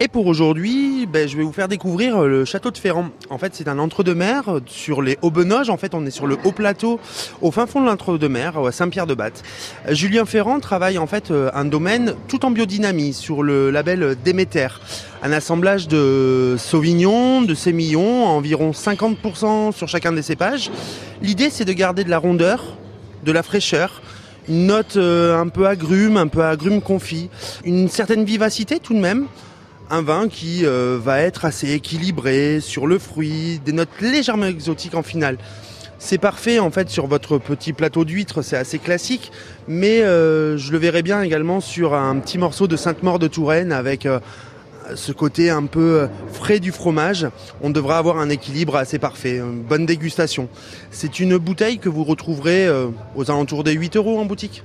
Et pour aujourd'hui, ben, je vais vous faire découvrir le château de Ferrand. En fait, c'est un entre-deux-mer sur les Haut-Benoges. En fait, on est sur le haut plateau, au fin fond de l'entre-deux-mer, à Saint-Pierre-de-Batte. Julien Ferrand travaille en fait un domaine tout en biodynamie sur le label Déméter. Un assemblage de Sauvignon, de Sémillon, environ 50% sur chacun des cépages. L'idée, c'est de garder de la rondeur, de la fraîcheur, une note un peu agrume, un peu agrume confit, une certaine vivacité tout de même un vin qui euh, va être assez équilibré sur le fruit, des notes légèrement exotiques en finale. C'est parfait en fait sur votre petit plateau d'huîtres, c'est assez classique, mais euh, je le verrai bien également sur un petit morceau de Sainte-Maure de Touraine avec euh, ce côté un peu frais du fromage. On devra avoir un équilibre assez parfait, bonne dégustation. C'est une bouteille que vous retrouverez aux alentours des 8 euros en boutique.